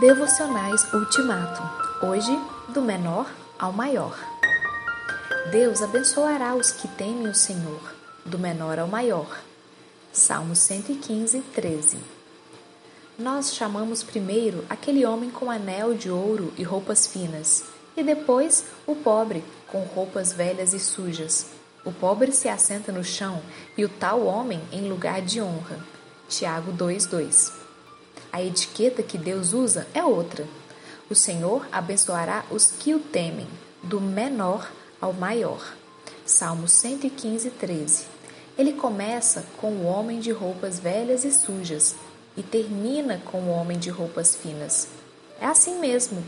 Devocionais Ultimato. Hoje, do menor ao maior. Deus abençoará os que temem o Senhor, do menor ao maior. Salmo 115, 13. Nós chamamos primeiro aquele homem com anel de ouro e roupas finas, e depois o pobre com roupas velhas e sujas. O pobre se assenta no chão e o tal homem em lugar de honra. Tiago 2:2. A etiqueta que Deus usa é outra. O Senhor abençoará os que o temem, do menor ao maior. Salmo 115, 13. Ele começa com o homem de roupas velhas e sujas e termina com o homem de roupas finas. É assim mesmo.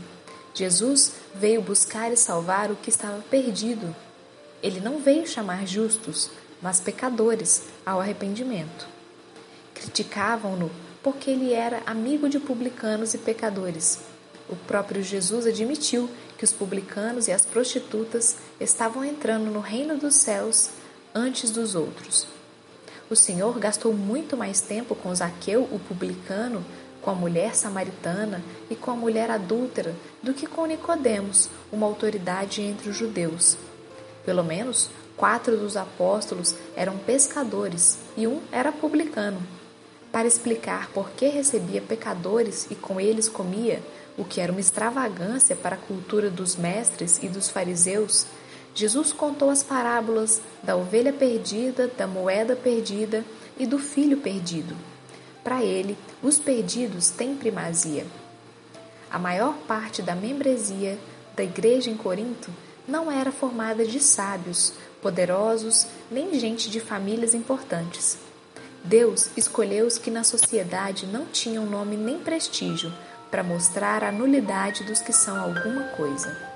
Jesus veio buscar e salvar o que estava perdido. Ele não veio chamar justos, mas pecadores ao arrependimento. Criticavam-no porque ele era amigo de publicanos e pecadores. O próprio Jesus admitiu que os publicanos e as prostitutas estavam entrando no reino dos céus antes dos outros. O Senhor gastou muito mais tempo com Zaqueu, o publicano, com a mulher samaritana e com a mulher adúltera do que com Nicodemos, uma autoridade entre os judeus. Pelo menos quatro dos apóstolos eram pescadores e um era publicano para explicar por que recebia pecadores e com eles comia, o que era uma extravagância para a cultura dos mestres e dos fariseus, Jesus contou as parábolas da ovelha perdida, da moeda perdida e do filho perdido. Para ele, os perdidos têm primazia. A maior parte da membresia da igreja em Corinto não era formada de sábios, poderosos, nem gente de famílias importantes. Deus escolheu os que na sociedade não tinham nome nem prestígio para mostrar a nulidade dos que são alguma coisa.